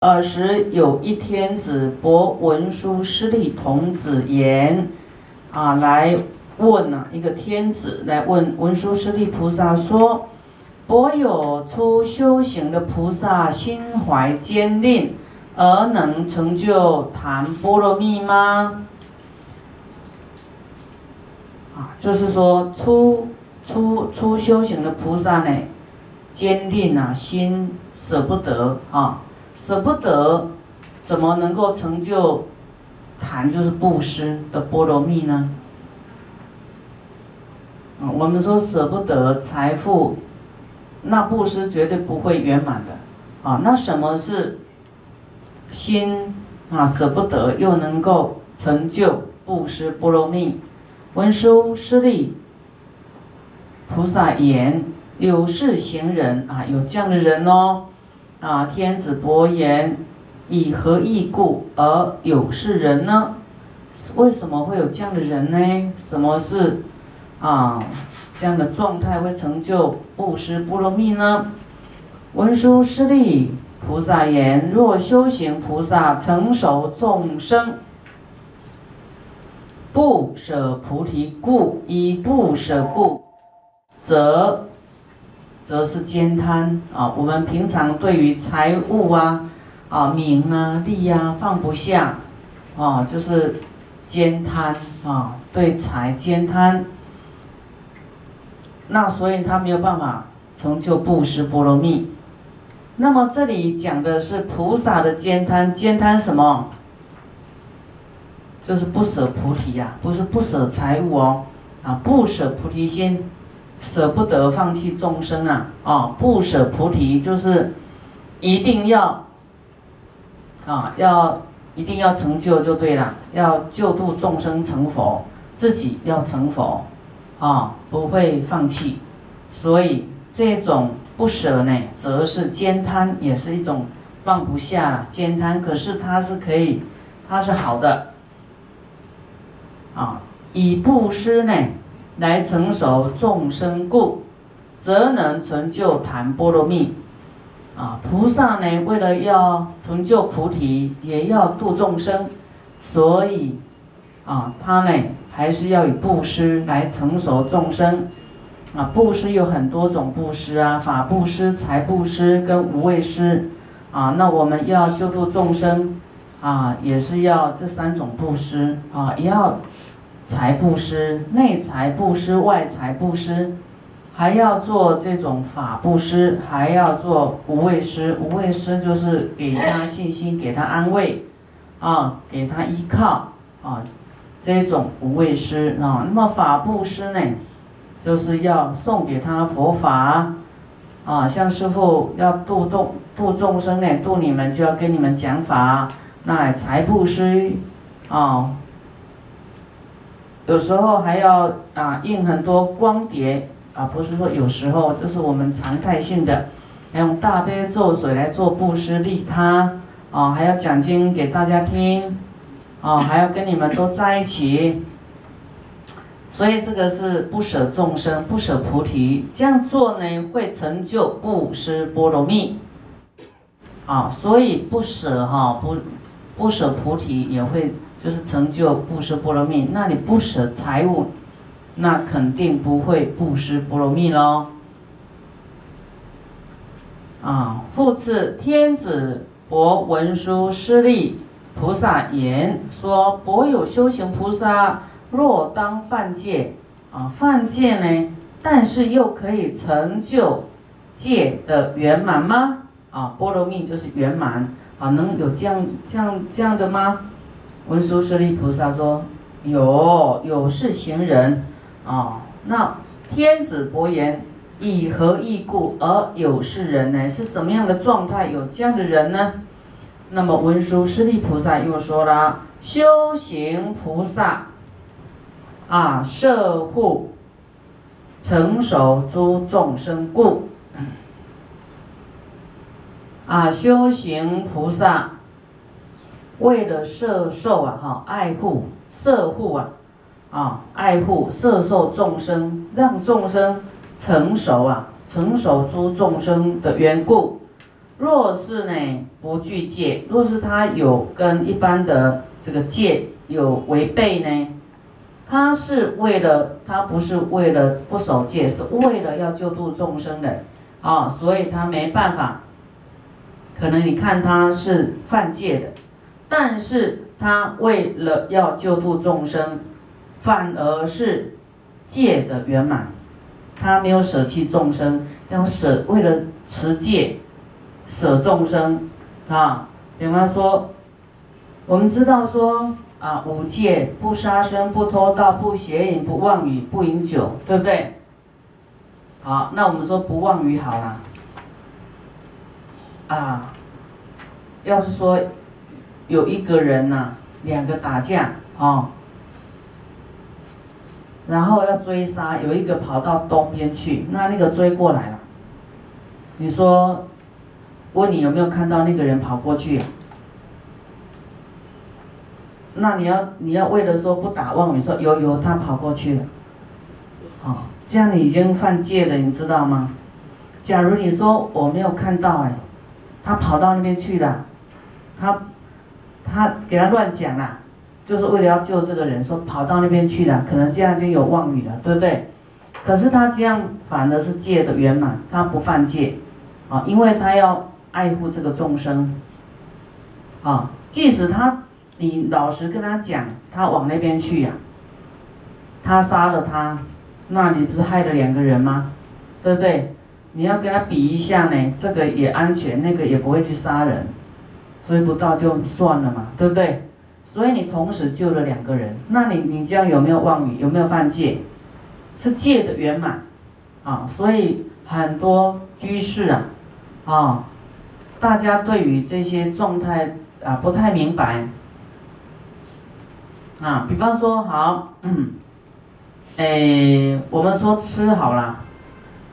尔时有一天子博文殊师利童子言，啊，来问啊，一个天子来问文殊师利菩萨说：博有出修行的菩萨心怀坚定，而能成就谈波罗蜜吗？啊，就是说出出出修行的菩萨呢，坚定啊，心舍不得啊，舍不得，怎么能够成就谈就是布施的波罗蜜呢？啊，我们说舍不得财富，那布施绝对不会圆满的啊。那什么是心啊舍不得又能够成就布施波罗蜜？文殊师利菩萨言：“有事行人啊，有这样的人哦。啊，天子伯言：以何异故而有是人呢？为什么会有这样的人呢？什么是啊这样的状态会成就布施波罗蜜呢？”文殊师利菩萨言：“若修行菩萨成熟众生。”不舍菩提故，以不舍故，则则是兼贪啊。我们平常对于财物啊、啊名啊、利啊放不下啊，就是兼贪啊，对财兼贪。那所以他没有办法成就布施波罗蜜。那么这里讲的是菩萨的兼贪，兼贪什么？就是不舍菩提呀，不是不舍财物哦，啊，不舍菩提心，舍不得放弃众生啊，啊，不舍菩提就是一定要啊，要一定要成就就对了，要救度众生成佛，自己要成佛啊，不会放弃，所以这种不舍呢，则是兼贪，也是一种放不下了兼贪，可是它是可以，它是好的。啊，以布施呢来成熟众生故，则能成就谈波罗蜜。啊，菩萨呢为了要成就菩提，也要度众生，所以啊，他呢还是要以布施来成熟众生。啊，布施有很多种布施啊，法布施、财布施跟无畏施。啊，那我们要救度众生，啊，也是要这三种布施啊，也要。财布施，内财布施，外财布施，还要做这种法布施，还要做无畏施。无畏施就是给他信心，给他安慰，啊，给他依靠，啊，这种无畏施啊。那么法布施呢，就是要送给他佛法，啊，像师傅要度众度众生呢，度你们就要跟你们讲法。那财布施，啊。有时候还要啊印很多光碟啊，不是说有时候，这是我们常态性的，还用大悲咒水来做布施利他啊，还要讲经给大家听啊，还要跟你们都在一起，所以这个是不舍众生，不舍菩提，这样做呢会成就布施波罗蜜啊，所以不舍哈不不舍菩提也会。就是成就布施波罗蜜，那你不舍财物，那肯定不会布施波罗蜜喽。啊，复次天子博文殊师利菩萨言说：博有修行菩萨，若当犯戒啊，犯戒呢，但是又可以成就戒的圆满吗？啊，波罗蜜就是圆满啊，能有这样这样这样的吗？文殊师利菩萨说：“有有是行人啊，那天子伯言，以何义故而有是人呢？是什么样的状态有这样的人呢？那么文殊师利菩萨又说了：修行菩萨啊，摄护成熟诸众生故啊，修行菩萨。”为了摄受啊，哈，爱护、摄护啊，啊，爱护、摄受众生，让众生成熟啊，成熟诸众生的缘故，若是呢不具戒，若是他有跟一般的这个戒有违背呢，他是为了他不是为了不守戒，是为了要救度众生的啊，所以他没办法。可能你看他是犯戒的，但是他为了要救度众生，反而是戒的圆满，他没有舍弃众生，要舍为了持戒。舍众生，啊，比方说，我们知道说啊，五戒不杀生、不偷盗、不邪淫、不妄语、不饮酒，对不对？好，那我们说不妄语好了，啊，要是说有一个人呐，两个打架啊，然后要追杀，有一个跑到东边去，那那个追过来了，你说？问你有没有看到那个人跑过去？那你要你要为了说不打妄语，说有有他跑过去了，好，这样你已经犯戒了，你知道吗？假如你说我没有看到哎，他跑到那边去了，他他给他乱讲了，就是为了要救这个人，说跑到那边去了，可能这样就有妄语了，对不对？可是他这样反而是戒的圆满，他不犯戒，啊，因为他要。爱护这个众生，啊，即使他，你老实跟他讲，他往那边去呀，他杀了他，那你不是害了两个人吗？对不对？你要跟他比一下呢，这个也安全，那个也不会去杀人，追不到就算了嘛，对不对？所以你同时救了两个人，那你你这样有没有妄语？有没有犯戒？是戒的圆满，啊，所以很多居士啊，啊。大家对于这些状态啊不太明白啊，比方说好，哎，我们说吃好了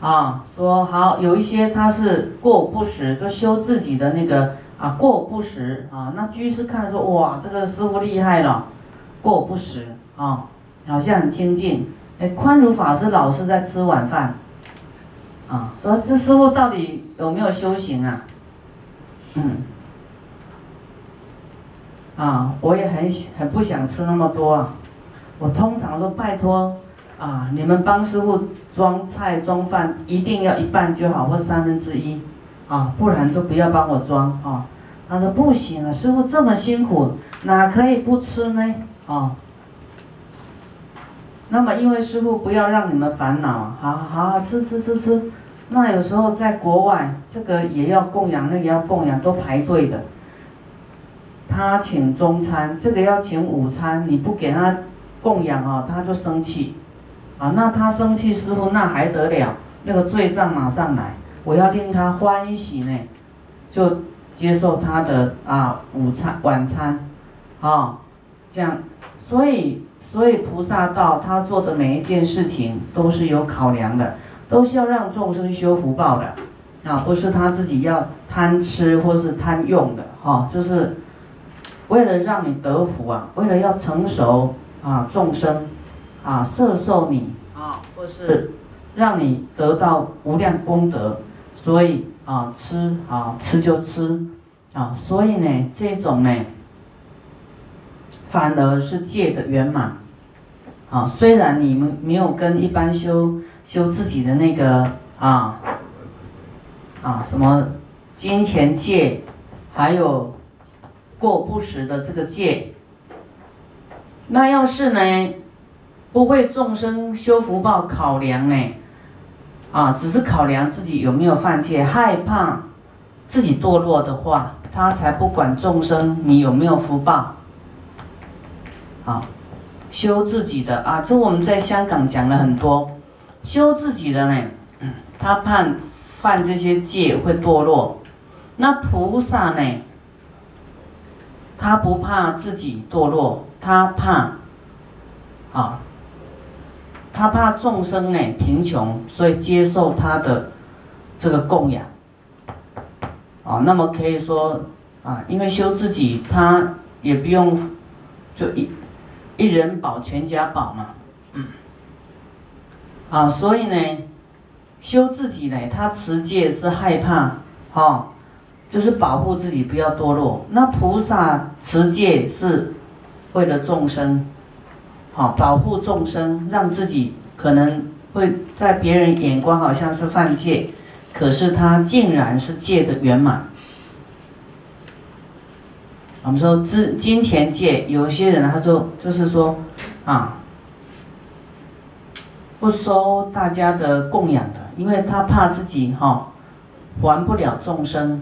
啊，说好有一些他是过午不食，就修自己的那个啊过午不食啊，那居士看说哇，这个师傅厉害了，过午不食啊，好像很清净。哎，宽如法师老是在吃晚饭啊，说这师傅到底有没有修行啊？嗯，啊，我也很很不想吃那么多啊。我通常说拜托啊，你们帮师傅装菜装饭，一定要一半就好，或三分之一，啊，不然都不要帮我装啊。他说不行啊，师傅这么辛苦，哪可以不吃呢？啊，那么因为师傅不要让你们烦恼，好好吃吃吃吃。那有时候在国外，这个也要供养，那个要供养，都排队的。他请中餐，这个要请午餐，你不给他供养啊，他就生气，啊，那他生气，师傅那还得了？那个罪障马上来，我要令他欢喜呢，就接受他的啊午餐晚餐，啊，这样，所以所以菩萨道他做的每一件事情都是有考量的。都是要让众生修福报的，啊，不是他自己要贪吃或是贪用的，哈，就是为了让你得福啊，为了要成熟啊众生，啊摄受你啊，或是让你得到无量功德，所以啊吃啊吃就吃，啊，所以呢这种呢，反而是戒的圆满，啊，虽然你们没有跟一般修。修自己的那个啊啊什么金钱戒，还有过不时的这个戒。那要是呢，不为众生修福报考量呢，啊，只是考量自己有没有犯戒，害怕自己堕落的话，他才不管众生你有没有福报。好，修自己的啊，这我们在香港讲了很多。修自己的呢，他怕犯这些戒会堕落。那菩萨呢，他不怕自己堕落，他怕啊，他怕众生呢贫穷，所以接受他的这个供养。啊，那么可以说啊，因为修自己，他也不用就一一人保全家保嘛。啊，所以呢，修自己呢，他持戒是害怕，哈，就是保护自己不要堕落。那菩萨持戒是为了众生，好保护众生，让自己可能会在别人眼光好像是犯戒，可是他竟然是戒的圆满。我们说金金钱戒，有些人他就就是说啊，不收大家的供养的，因为他怕自己哈还不了众生。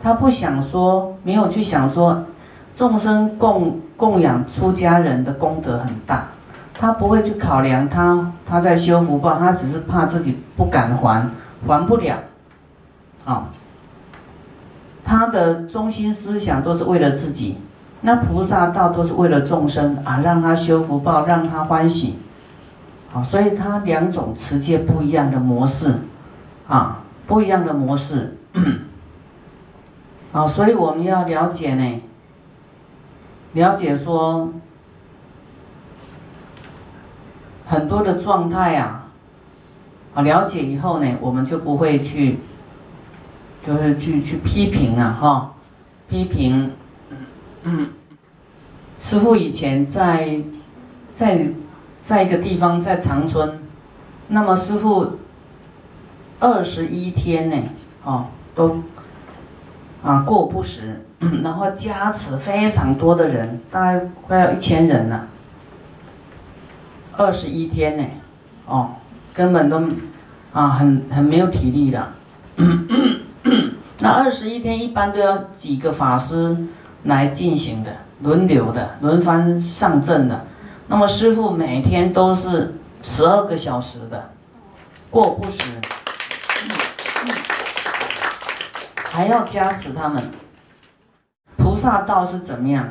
他不想说，没有去想说，众生供供养出家人的功德很大，他不会去考量他他在修福报，他只是怕自己不敢还，还不了，啊，他的中心思想都是为了自己，那菩萨道都是为了众生啊，让他修福报，让他欢喜，好，所以他两种持戒不一样的模式，啊，不一样的模式。好，所以我们要了解呢，了解说很多的状态啊，啊，了解以后呢，我们就不会去，就是去去批评啊，哈，批评。嗯，师傅以前在在在一个地方，在长春，那么师傅二十一天呢，哦，都。啊，过不食，然后加持非常多的人，大概快要一千人了。二十一天呢，哦，根本都啊，很很没有体力的。那二十一天一般都要几个法师来进行的，轮流的，轮番上阵的。那么师傅每天都是十二个小时的过不食。还要加持他们，萨道是怎么样？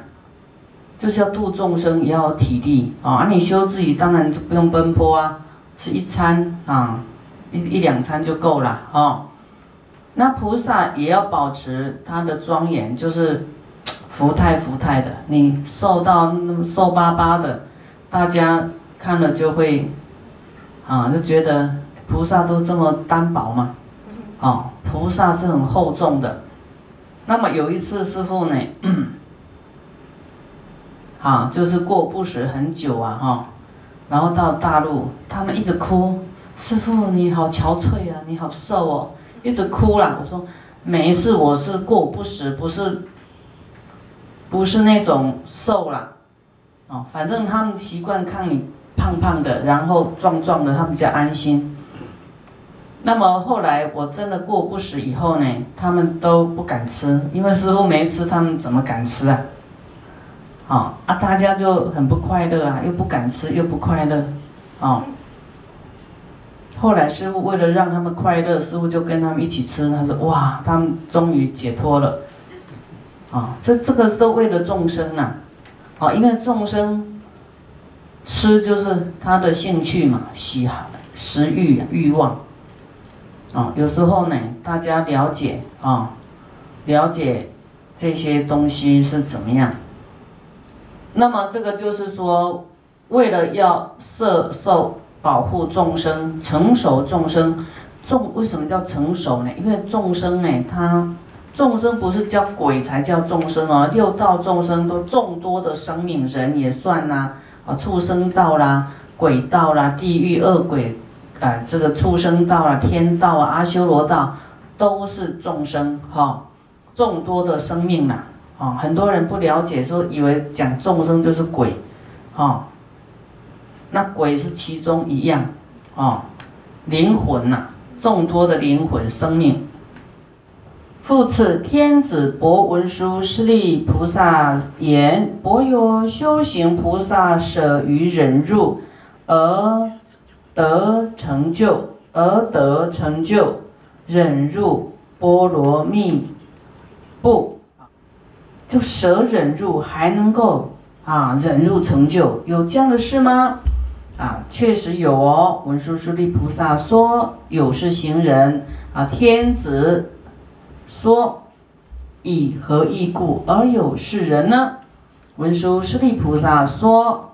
就是要度众生，也要体力啊！你修自己当然就不用奔波啊，吃一餐啊，一一两餐就够了啊。那菩萨也要保持他的庄严，就是福态福态的。你瘦到那么瘦巴巴的，大家看了就会啊，就觉得菩萨都这么单薄嘛？哦，菩萨是很厚重的。那么有一次师傅呢，啊，就是过不食很久啊，哈，然后到大陆，他们一直哭，师傅你好憔悴啊，你好瘦哦，一直哭了。我说没事，我是过不食，不是，不是那种瘦了，哦，反正他们习惯看你胖胖的，然后壮壮的，他们比较安心。那么后来我真的过不食以后呢，他们都不敢吃，因为师傅没吃，他们怎么敢吃啊？啊啊，大家就很不快乐啊，又不敢吃，又不快乐，啊。后来师傅为了让他们快乐，师傅就跟他们一起吃。他说：“哇，他们终于解脱了，啊，这这个都为了众生呐，啊，因为众生吃就是他的兴趣嘛，喜好、食欲、欲望。”啊，有时候呢，大家了解啊，了解这些东西是怎么样。那么这个就是说，为了要摄受保护众生、成熟众生，众为什么叫成熟呢？因为众生呢，他众生不是叫鬼才叫众生哦，六道众生都众多的生命，人也算呐，啊，畜生道啦、鬼道啦、地狱恶鬼。啊，这个畜生道啊、天道啊、阿修罗道，都是众生哈，众多的生命呐，啊，很多人不了解，说以为讲众生就是鬼，啊，那鬼是其中一样，啊，灵魂呐，众多的灵魂生命。复次，天子博文殊师利菩萨言：博有修行菩萨舍于忍辱，而。得成就而得成就，忍入波罗蜜不，就舍忍入还能够啊忍入成就，有这样的事吗？啊，确实有哦。文殊师利菩萨说有是行人啊，天子说以何异故而有是人呢？文殊师利菩萨说。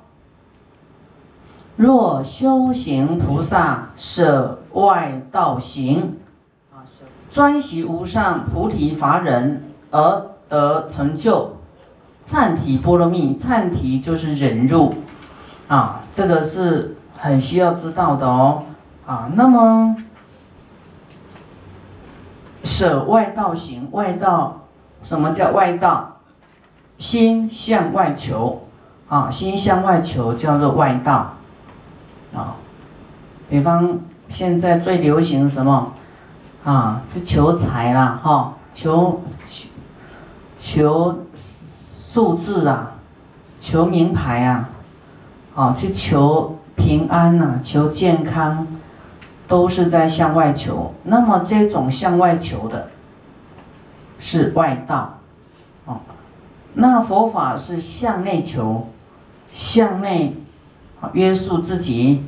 若修行菩萨舍外道行，专习无上菩提法忍而得成就忏提波罗蜜。忏提就是忍辱啊，这个是很需要知道的哦啊。那么舍外道行，外道什么叫外道？心向外求啊，心向外求叫做外道啊。比方现在最流行什么？啊，去求财啦，哈，求求求数字啊，求名牌啊，啊，去求平安呐，求健康，都是在向外求。那么这种向外求的，是外道，哦，那佛法是向内求，向内约束自己，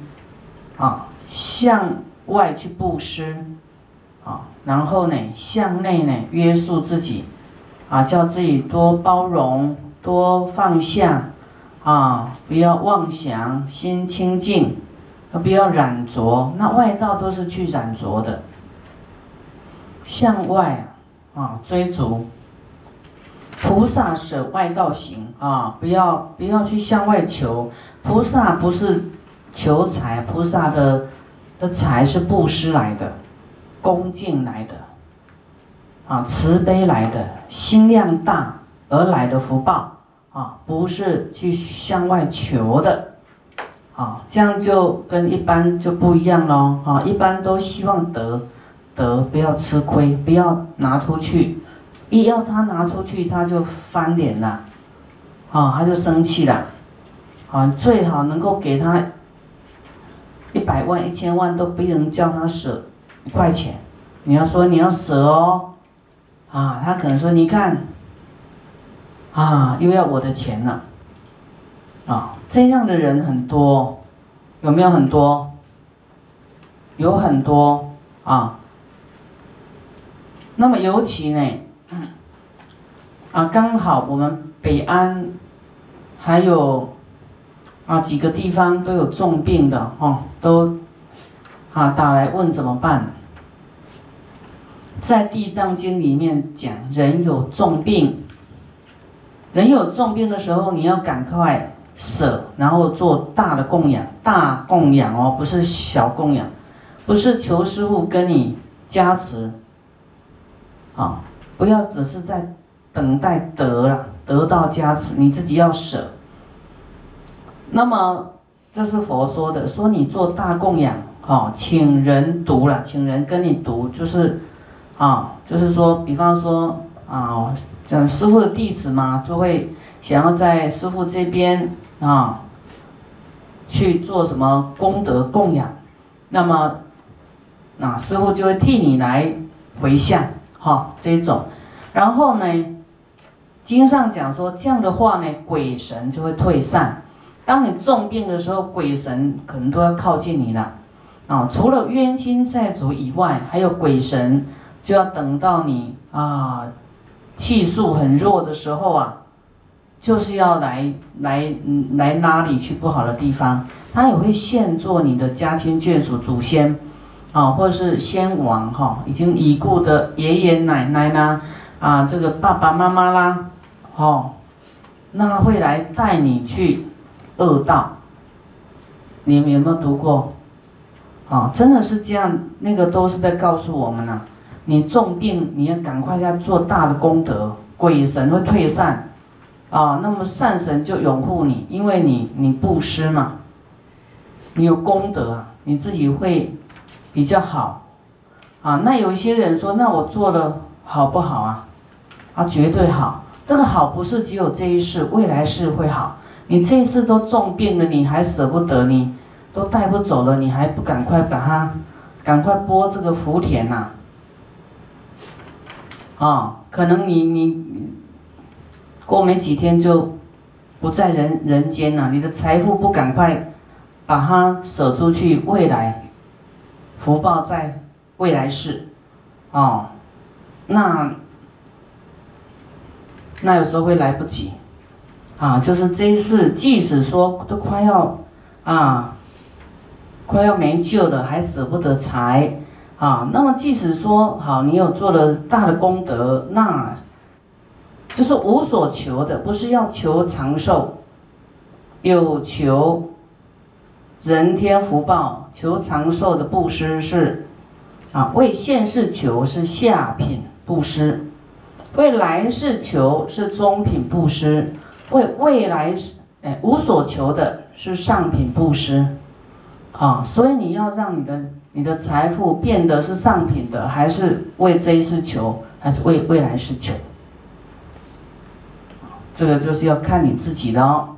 啊，向外去布施。啊，然后呢，向内呢约束自己，啊，叫自己多包容，多放下，啊，不要妄想，心清净，不要染着。那外道都是去染着的。向外啊，追逐。菩萨舍外道行啊，不要不要去向外求。菩萨不是求财，菩萨的的财是布施来的。恭敬来的，啊，慈悲来的，心量大而来的福报，啊，不是去向外求的，啊，这样就跟一般就不一样喽，啊，一般都希望得，得不要吃亏，不要拿出去，一要他拿出去他就翻脸了，啊，他就生气了，啊，最好能够给他一百万、一千万都不能叫他舍。一块钱，你要说你要舍哦，啊，他可能说你看，啊，又要我的钱了，啊，这样的人很多，有没有很多？有很多啊。那么尤其呢，啊，刚好我们北安还有啊几个地方都有重病的哦，都。啊，打来问怎么办？在《地藏经》里面讲，人有重病，人有重病的时候，你要赶快舍，然后做大的供养，大供养哦，不是小供养，不是求师傅跟你加持，啊，不要只是在等待得了得到加持，你自己要舍。那么这是佛说的，说你做大供养。哦，请人读了，请人跟你读，就是，啊，就是说，比方说，啊，讲师傅的弟子嘛，就会想要在师傅这边啊，去做什么功德供养，那么，那师傅就会替你来回向，哈，这种，然后呢，经上讲说这样的话呢，鬼神就会退散，当你重病的时候，鬼神可能都要靠近你了。啊，除了冤亲债主以外，还有鬼神，就要等到你啊气数很弱的时候啊，就是要来来来拉你去不好的地方。他也会现做你的家亲眷属、祖先啊，或者是先王哈，已经已故的爷爷奶奶啦，啊，这个爸爸妈妈啦，哦，那会来带你去恶道。你们有没有读过？啊，真的是这样，那个都是在告诉我们呐，你重病，你要赶快要做大的功德，鬼神会退散，啊，那么善神就拥护你，因为你你布施嘛，你有功德，你自己会比较好，啊，那有一些人说，那我做了好不好啊？啊，绝对好，这个好不是只有这一世，未来世会好，你这次都重病了，你还舍不得你。都带不走了，你还不赶快把它，赶快播这个福田呐！啊，可能你你过没几天就不在人人间了，你的财富不赶快把它舍出去，未来福报在未来世，哦，那那有时候会来不及，啊，就是这一世，即使说都快要啊。快要没救了，还舍不得财，啊，那么即使说好，你有做了大的功德，那就是无所求的，不是要求长寿，有求人天福报，求长寿的布施是啊，为现世求是下品布施，为来世求是中品布施，为未来哎无所求的是上品布施。啊，所以你要让你的你的财富变得是上品的，还是为这一世求，还是为未来世求？这个就是要看你自己的哦。